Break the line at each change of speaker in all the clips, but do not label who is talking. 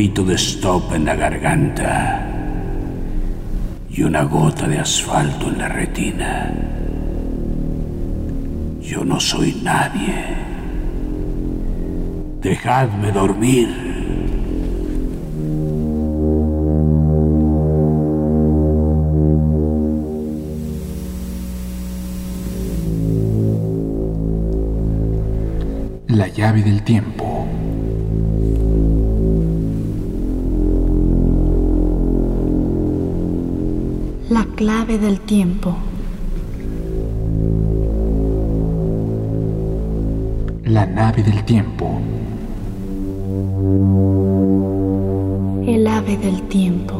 grito de stop en la garganta y una gota de asfalto en la retina. Yo no soy nadie. Dejadme dormir.
La llave del tiempo.
La clave del tiempo.
La nave del tiempo.
El ave del tiempo.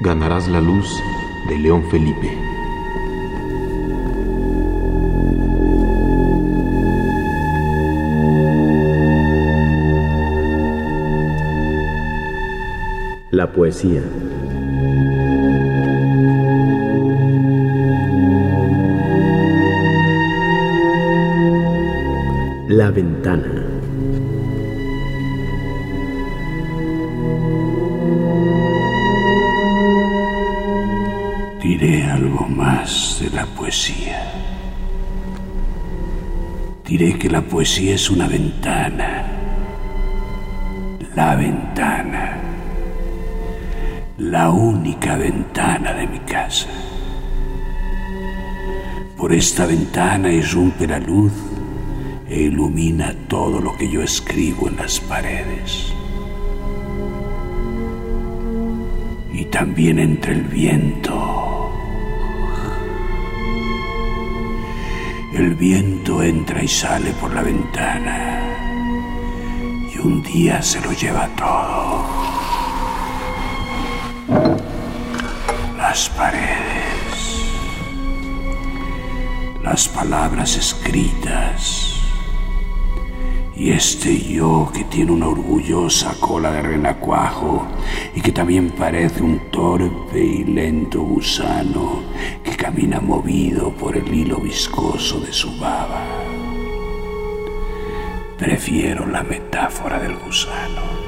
Ganarás la luz de León Felipe.
La poesía. La ventana.
Diré algo más de la poesía. Diré que la poesía es una ventana. La ventana. La única ventana de mi casa. Por esta ventana irrumpe la luz e ilumina todo lo que yo escribo en las paredes. Y también entra el viento. El viento entra y sale por la ventana y un día se lo lleva todo. Las paredes, las palabras escritas y este yo que tiene una orgullosa cola de renacuajo y que también parece un torpe y lento gusano que camina movido por el hilo viscoso de su baba. Prefiero la metáfora del gusano.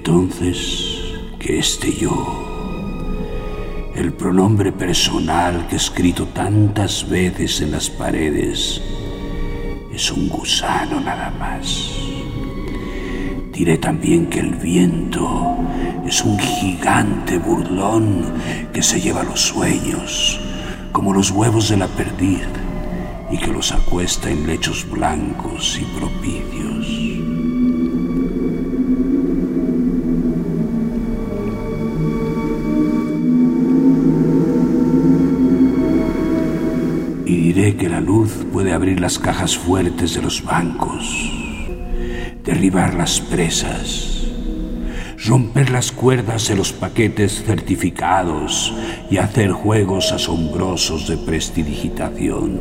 Entonces que este yo, el pronombre personal que he escrito tantas veces en las paredes, es un gusano nada más. Diré también que el viento es un gigante burlón que se lleva los sueños, como los huevos de la perdiz, y que los acuesta en lechos blancos y propicios. Puede abrir las cajas fuertes de los bancos, derribar las presas, romper las cuerdas de los paquetes certificados y hacer juegos asombrosos de prestidigitación.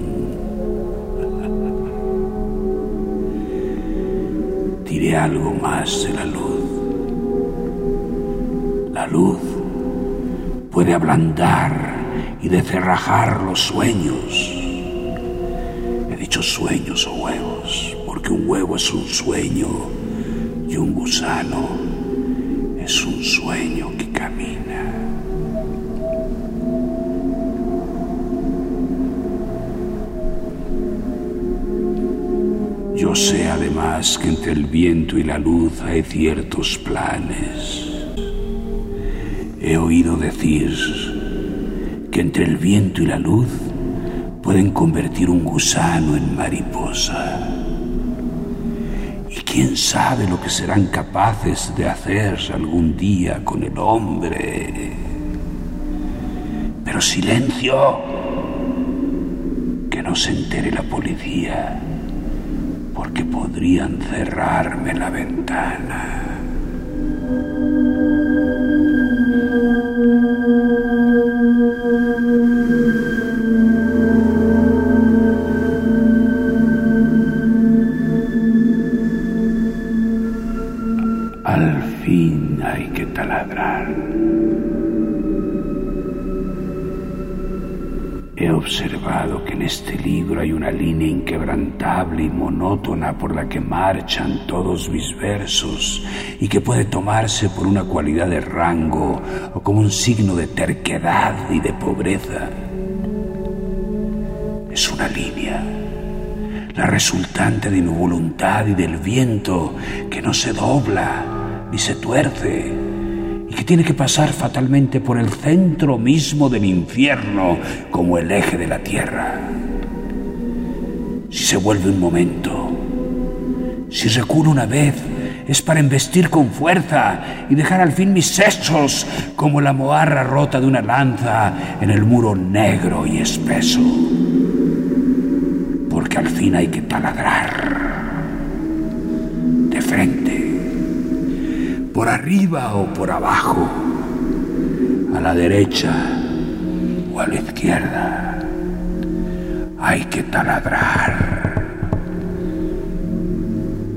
Diré algo más de la luz. La luz puede ablandar y descerrajar los sueños. Sueños o huevos, porque un huevo es un sueño y un gusano es un sueño que camina. Yo sé además que entre el viento y la luz hay ciertos planes. He oído decir que entre el viento y la luz pueden convertir un gusano en mariposa. Y quién sabe lo que serán capaces de hacer algún día con el hombre. Pero silencio, que no se entere la policía, porque podrían cerrarme la ventana. Observado que en este libro hay una línea inquebrantable y monótona por la que marchan todos mis versos y que puede tomarse por una cualidad de rango o como un signo de terquedad y de pobreza. Es una línea, la resultante de mi voluntad y del viento que no se dobla ni se tuerce y que tiene que pasar fatalmente por el centro mismo del infierno como el eje de la tierra. Si se vuelve un momento, si recula una vez, es para embestir con fuerza y dejar al fin mis sesos como la moarra rota de una lanza en el muro negro y espeso. Porque al fin hay que taladrar de frente por arriba o por abajo, a la derecha o a la izquierda. Hay que taladrar.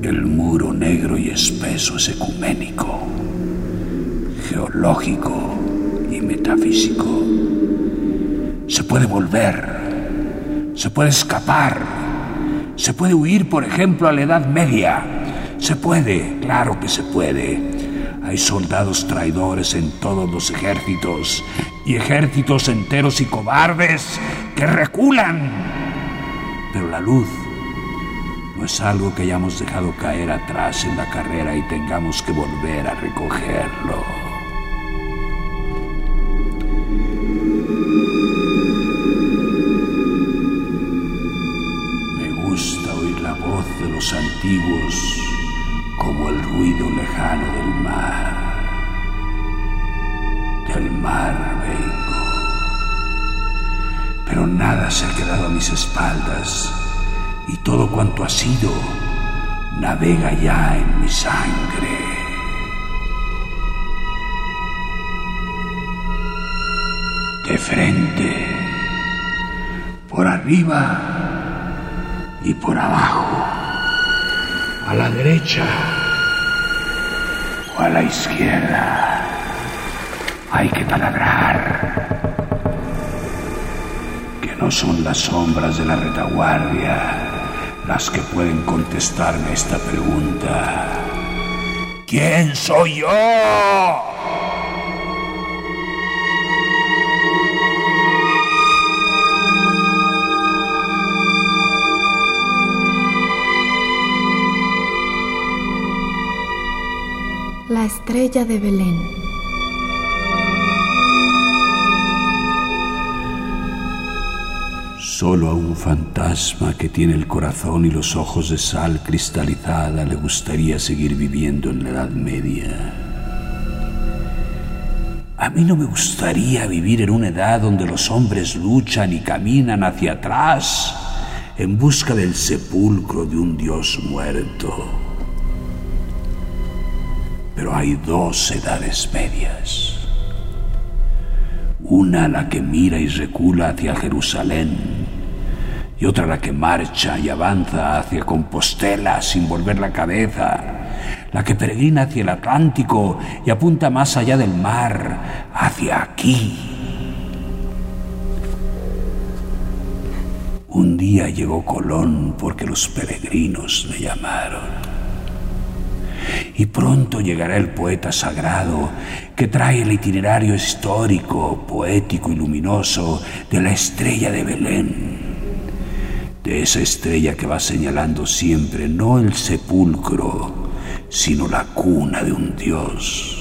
El muro negro y espeso es ecuménico, geológico y metafísico. Se puede volver, se puede escapar, se puede huir, por ejemplo, a la Edad Media. Se puede, claro que se puede. Hay soldados traidores en todos los ejércitos y ejércitos enteros y cobardes que reculan. Pero la luz no es algo que hayamos dejado caer atrás en la carrera y tengamos que volver a recogerlo. Y todo cuanto ha sido navega ya en mi sangre. De frente, por arriba y por abajo a la derecha o a la izquierda. Hay que taladrar. Que no son las sombras de la retaguardia las que pueden contestarme esta pregunta. ¿Quién soy yo?
La estrella de Belén.
Solo a un fantasma que tiene el corazón y los ojos de sal cristalizada le gustaría seguir viviendo en la Edad Media. A mí no me gustaría vivir en una edad donde los hombres luchan y caminan hacia atrás en busca del sepulcro de un dios muerto. Pero hay dos edades medias. Una la que mira y recula hacia Jerusalén y otra la que marcha y avanza hacia Compostela sin volver la cabeza, la que peregrina hacia el Atlántico y apunta más allá del mar, hacia aquí. Un día llegó Colón porque los peregrinos le llamaron. Y pronto llegará el poeta sagrado que trae el itinerario histórico, poético y luminoso de la estrella de Belén. De esa estrella que va señalando siempre no el sepulcro, sino la cuna de un dios.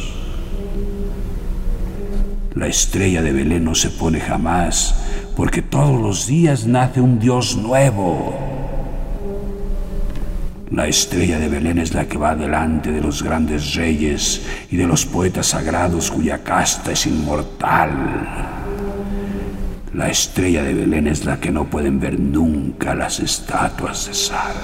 La estrella de Belén no se pone jamás, porque todos los días nace un Dios nuevo. La estrella de Belén es la que va delante de los grandes reyes y de los poetas sagrados cuya casta es inmortal. La estrella de Belén es la que no pueden ver nunca las estatuas de sal.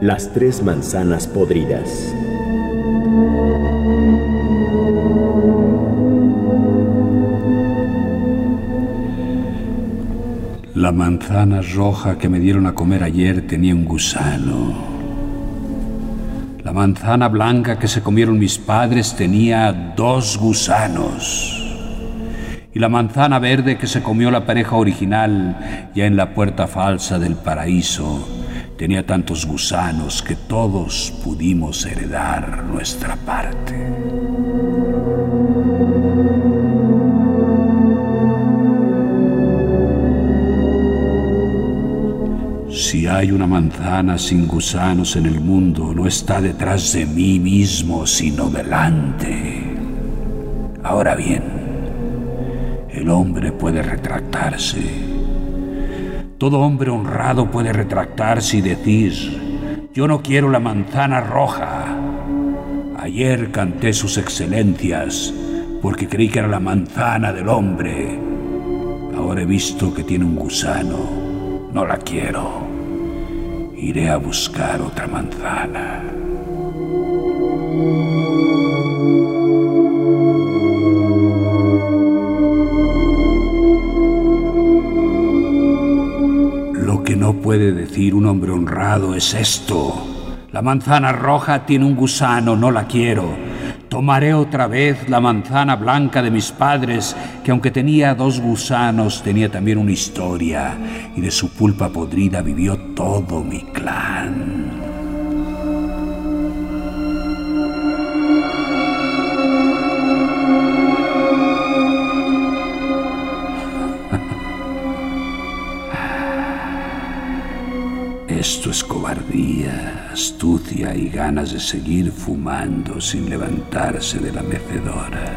Las tres manzanas podridas.
La manzana roja que me dieron a comer ayer tenía un gusano. La manzana blanca que se comieron mis padres tenía dos gusanos. Y la manzana verde que se comió la pareja original ya en la puerta falsa del paraíso tenía tantos gusanos que todos pudimos heredar nuestra parte. Si hay una manzana sin gusanos en el mundo, no está detrás de mí mismo, sino delante. Ahora bien, el hombre puede retractarse. Todo hombre honrado puede retractarse y decir, yo no quiero la manzana roja. Ayer canté sus excelencias porque creí que era la manzana del hombre. Ahora he visto que tiene un gusano. No la quiero. Iré a buscar otra manzana. Lo que no puede decir un hombre honrado es esto. La manzana roja tiene un gusano, no la quiero. Tomaré otra vez la manzana blanca de mis padres, que aunque tenía dos gusanos, tenía también una historia, y de su pulpa podrida vivió todo mi clan. Esto es cobardía, astucia y ganas de seguir fumando sin levantarse de la mecedora.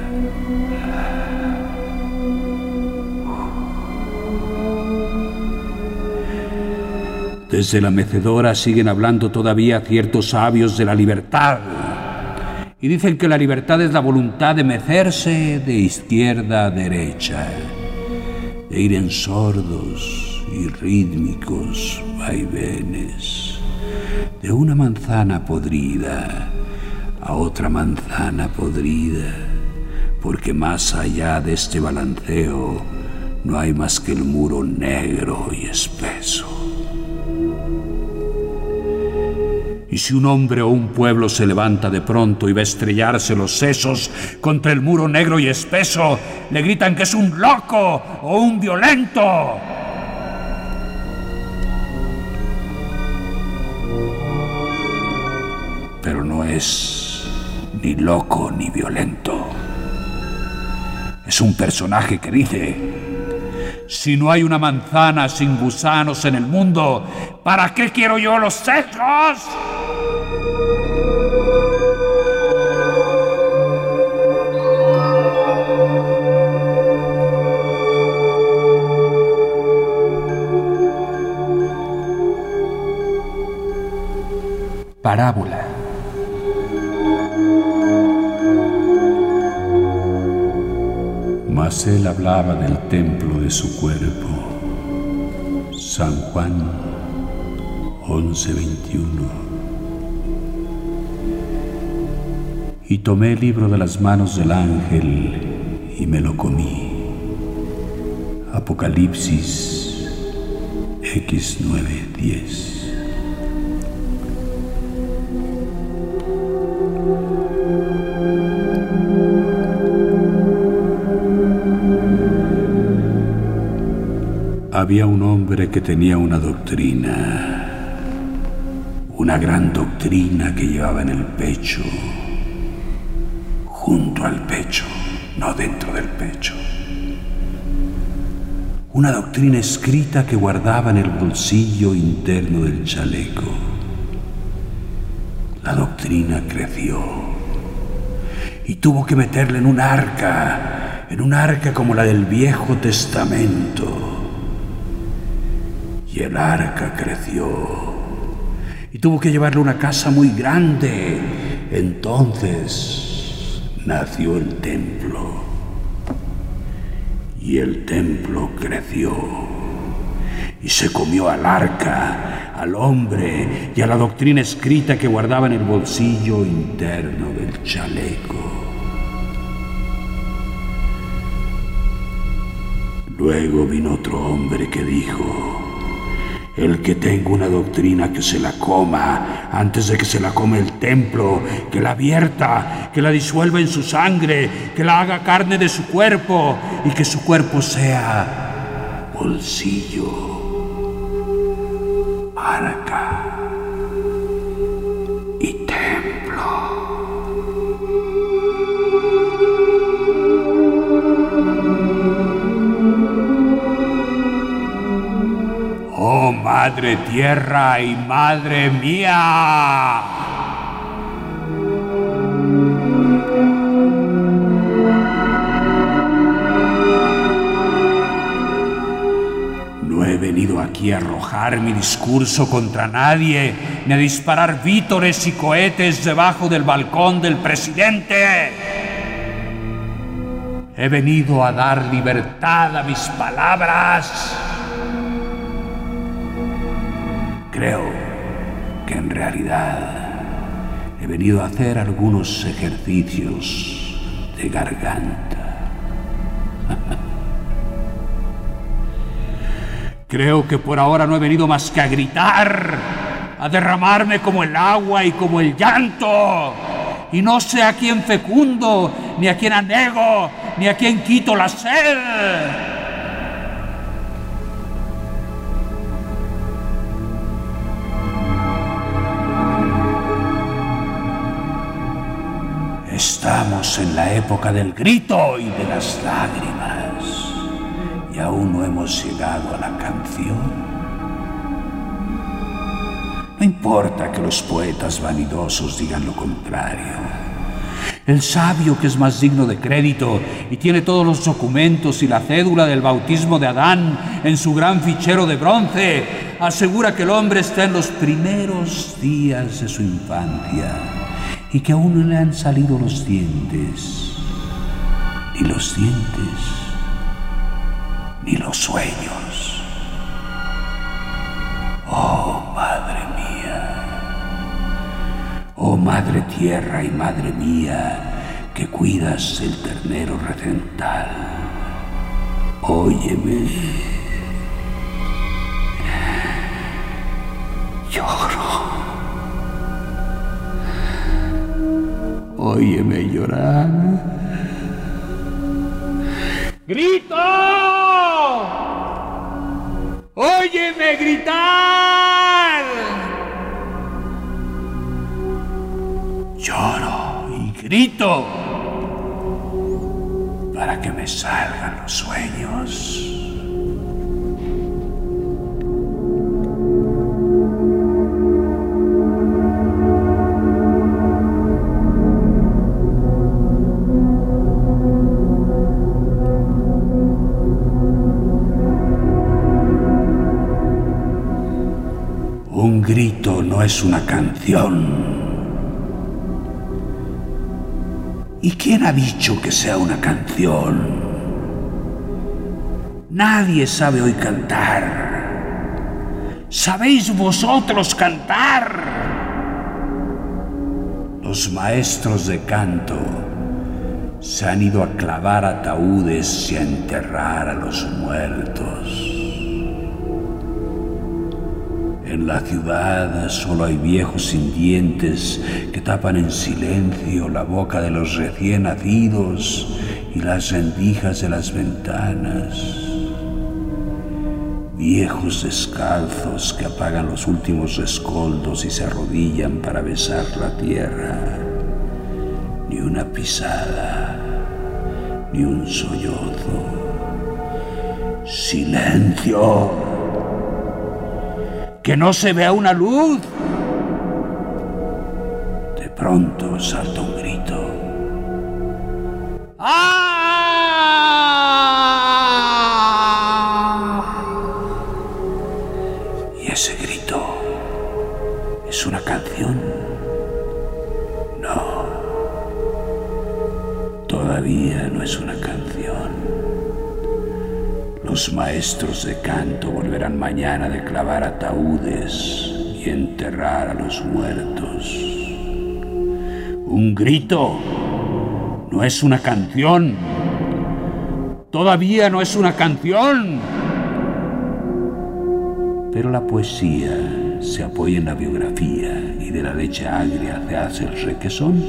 Desde la mecedora siguen hablando todavía ciertos sabios de la libertad. Y dicen que la libertad es la voluntad de mecerse de izquierda a derecha, de ir en sordos y rítmicos vaivenes, de una manzana podrida a otra manzana podrida, porque más allá de este balanceo no hay más que el muro negro y espeso. Y si un hombre o un pueblo se levanta de pronto y va a estrellarse los sesos contra el muro negro y espeso, le gritan que es un loco o un violento. Es ni loco ni violento. Es un personaje que dice, si no hay una manzana sin gusanos en el mundo, ¿para qué quiero yo los sesos?
Parábola.
Mas él hablaba del templo de su cuerpo. San Juan 11:21. Y tomé el libro de las manos del ángel y me lo comí. Apocalipsis X9:10. Había un hombre que tenía una doctrina, una gran doctrina que llevaba en el pecho, junto al pecho. no dentro del pecho. Una doctrina escrita que guardaba en el bolsillo interno del chaleco. La doctrina creció y tuvo que meterla en un arca, en un arca como la del Viejo Testamento. Y el arca creció y tuvo que llevarle una casa muy grande. Entonces nació el templo. Y el templo creció y se comió al arca, al hombre y a la doctrina escrita que guardaba en el bolsillo interno del chaleco. Luego vino otro hombre que dijo, el que tenga una doctrina que se la coma antes de que se la come el templo, que la vierta, que la disuelva en su sangre, que la haga carne de su cuerpo y que su cuerpo sea bolsillo, arca Madre Tierra y Madre mía. No he venido aquí a arrojar mi discurso contra nadie, ni a disparar vítores y cohetes debajo del balcón del presidente. He venido a dar libertad a mis palabras. Creo que en realidad he venido a hacer algunos ejercicios de garganta. Creo que por ahora no he venido más que a gritar, a derramarme como el agua y como el llanto. Y no sé a quién fecundo, ni a quién anego, ni a quién quito la sed. Estamos en la época del grito y de las lágrimas. Y aún no hemos llegado a la canción. No importa que los poetas vanidosos digan lo contrario. El sabio que es más digno de crédito y tiene todos los documentos y la cédula del bautismo de Adán en su gran fichero de bronce, asegura que el hombre está en los primeros días de su infancia y que aún no le han salido los dientes, ni los dientes, ni los sueños. Oh, madre mía, oh madre tierra y madre mía, que cuidas el ternero recental, óyeme. Lloro. Óyeme llorar. ¡Grito! ¡Óyeme gritar! Lloro y grito para que me salgan los sueños. No es una canción. ¿Y quién ha dicho que sea una canción? Nadie sabe hoy cantar. ¿Sabéis vosotros cantar? Los maestros de canto se han ido a clavar ataúdes y a enterrar a los muertos. En la ciudad solo hay viejos sin dientes que tapan en silencio la boca de los recién nacidos y las rendijas de las ventanas. Viejos descalzos que apagan los últimos rescoldos y se arrodillan para besar la tierra. Ni una pisada, ni un sollozo. Silencio. Que no se vea una luz. De pronto salta un grito. ¡Ah! Los maestros de canto volverán mañana de clavar ataúdes y enterrar a los muertos. Un grito no es una canción. Todavía no es una canción. Pero la poesía se apoya en la biografía y de la leche agria se hace el requesón.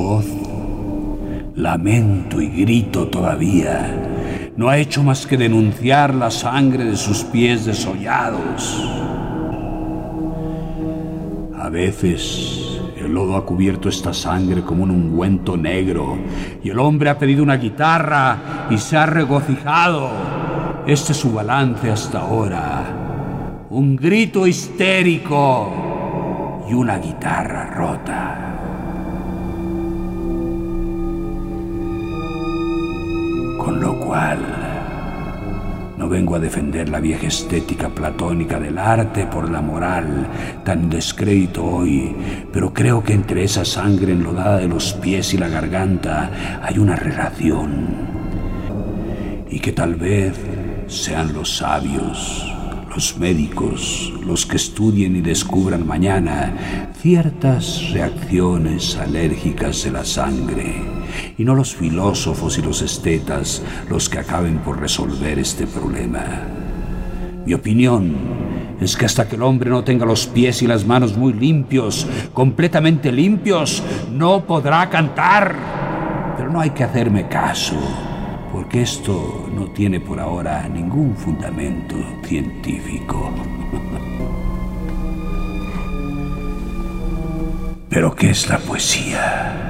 Voz, lamento y grito todavía, no ha hecho más que denunciar la sangre de sus pies desollados. A veces el lodo ha cubierto esta sangre como un ungüento negro y el hombre ha pedido una guitarra y se ha regocijado. Este es su balance hasta ahora. Un grito histérico y una guitarra rota. No vengo a defender la vieja estética platónica del arte por la moral, tan descrédito hoy, pero creo que entre esa sangre enlodada de los pies y la garganta hay una relación. Y que tal vez sean los sabios, los médicos, los que estudien y descubran mañana ciertas reacciones alérgicas de la sangre, y no los filósofos y los estetas los que acaben por resolver este problema. Mi opinión es que hasta que el hombre no tenga los pies y las manos muy limpios, completamente limpios, no podrá cantar. Pero no hay que hacerme caso, porque esto no tiene por ahora ningún fundamento científico. Pero ¿qué es la poesía?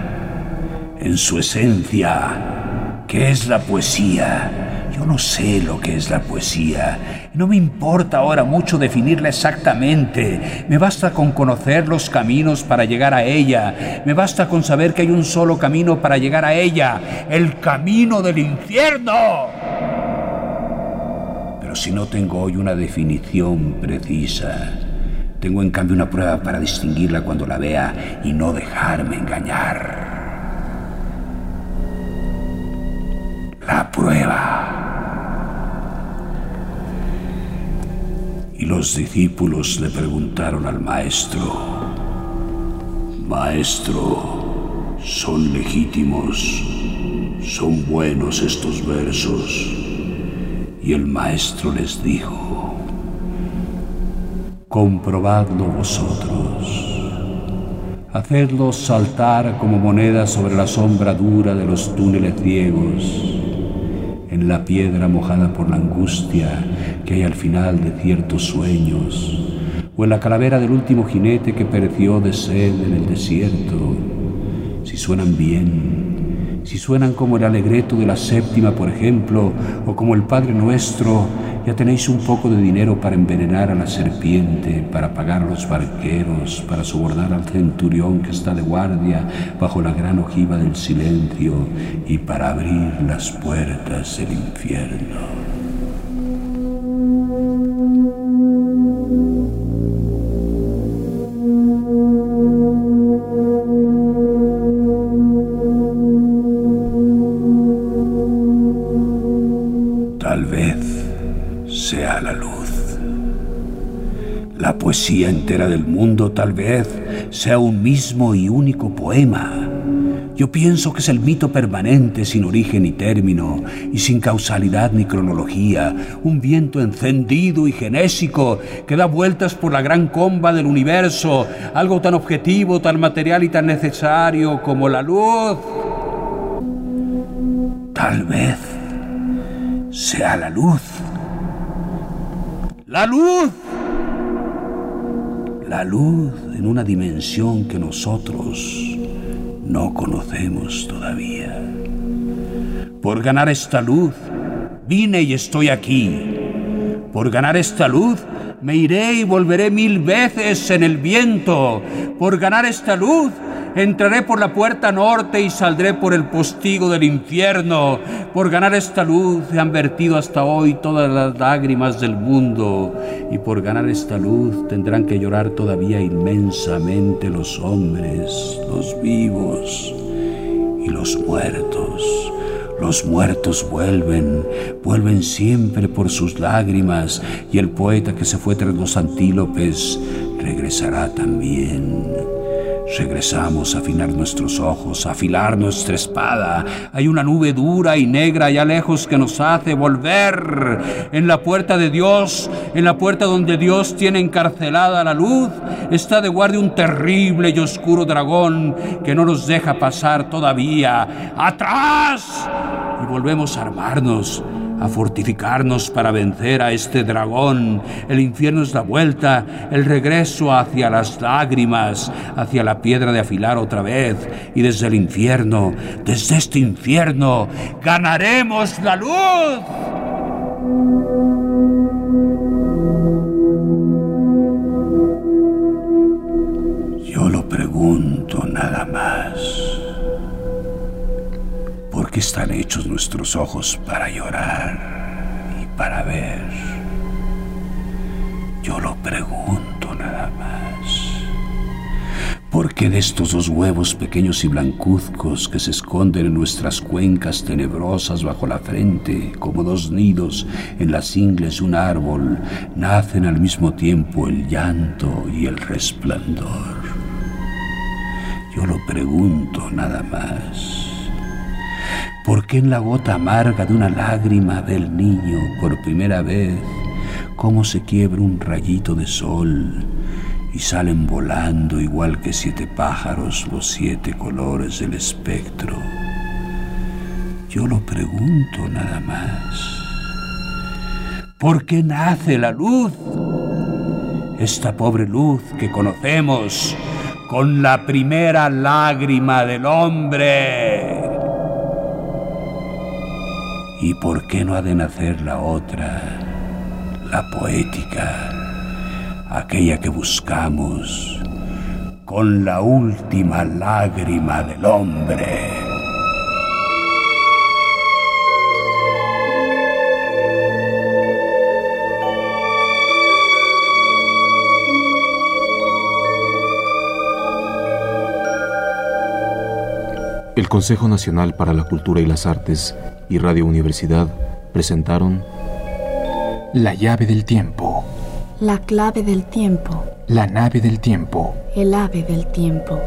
En su esencia, ¿qué es la poesía? Yo no sé lo que es la poesía. No me importa ahora mucho definirla exactamente. Me basta con conocer los caminos para llegar a ella. Me basta con saber que hay un solo camino para llegar a ella. El camino del infierno. Pero si no tengo hoy una definición precisa, tengo en cambio una prueba para distinguirla cuando la vea y no dejarme engañar. La prueba. Y los discípulos le preguntaron al maestro, Maestro, ¿son legítimos? ¿Son buenos estos versos? Y el maestro les dijo, comprobadlo vosotros. Hacedlos saltar como monedas sobre la sombra dura de los túneles ciegos, en la piedra mojada por la angustia que hay al final de ciertos sueños, o en la calavera del último jinete que pereció de sed en el desierto. Si suenan bien, si suenan como el alegreto de la séptima, por ejemplo, o como el Padre Nuestro, ya tenéis un poco de dinero para envenenar a la serpiente, para pagar a los barqueros, para sobornar al centurión que está de guardia bajo la gran ojiva del silencio y para abrir las puertas del infierno. La poesía entera del mundo tal vez sea un mismo y único poema. Yo pienso que es el mito permanente sin origen ni término y sin causalidad ni cronología, un viento encendido y genésico que da vueltas por la gran comba del universo, algo tan objetivo, tan material y tan necesario como la luz. Tal vez sea la luz. La luz. La luz en una dimensión que nosotros no conocemos todavía. Por ganar esta luz, vine y estoy aquí. Por ganar esta luz, me iré y volveré mil veces en el viento. Por ganar esta luz, entraré por la puerta norte y saldré por el postigo del infierno. Por ganar esta luz han vertido hasta hoy todas las lágrimas del mundo. Y por ganar esta luz tendrán que llorar todavía inmensamente los hombres, los vivos y los muertos. Los muertos vuelven, vuelven siempre por sus lágrimas, y el poeta que se fue tras los antílopes regresará también. Regresamos a afinar nuestros ojos, a afilar nuestra espada. Hay una nube dura y negra allá lejos que nos hace volver. En la puerta de Dios, en la puerta donde Dios tiene encarcelada la luz, está de guardia un terrible y oscuro dragón que no nos deja pasar todavía. ¡Atrás! Y volvemos a armarnos a fortificarnos para vencer a este dragón. El infierno es la vuelta, el regreso hacia las lágrimas, hacia la piedra de afilar otra vez. Y desde el infierno, desde este infierno, ganaremos la luz. ¿Por qué están hechos nuestros ojos para llorar y para ver? Yo lo pregunto nada más. ¿Por qué de estos dos huevos pequeños y blancuzcos que se esconden en nuestras cuencas tenebrosas bajo la frente, como dos nidos en las ingles de un árbol, nacen al mismo tiempo el llanto y el resplandor? Yo lo pregunto nada más. ¿Por qué en la gota amarga de una lágrima del niño por primera vez cómo se quiebra un rayito de sol y salen volando igual que siete pájaros los siete colores del espectro? Yo lo pregunto nada más. ¿Por qué nace la luz? Esta pobre luz que conocemos con la primera lágrima del hombre. ¿Y por qué no ha de nacer la otra, la poética, aquella que buscamos con la última lágrima del hombre?
El Consejo Nacional para la Cultura y las Artes y Radio Universidad presentaron
La llave del tiempo.
La clave del tiempo.
La nave del tiempo.
El ave del tiempo.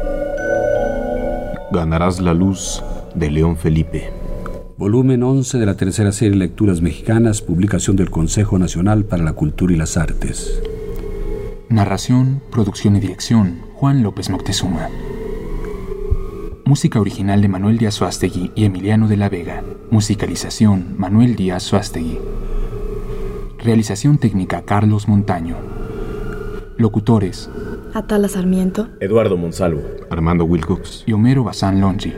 Ganarás la luz de León Felipe.
Volumen 11 de la tercera serie Lecturas Mexicanas, publicación del Consejo Nacional para la Cultura y las Artes.
Narración, producción y dirección, Juan López Moctezuma. Música original de Manuel Díaz Suástegui y Emiliano de la Vega. Musicalización, Manuel Díaz Suástegui. Realización técnica, Carlos Montaño. Locutores,
Atala Sarmiento.
Eduardo Monsalvo.
Armando Wilcox.
y Homero Bazán Longi.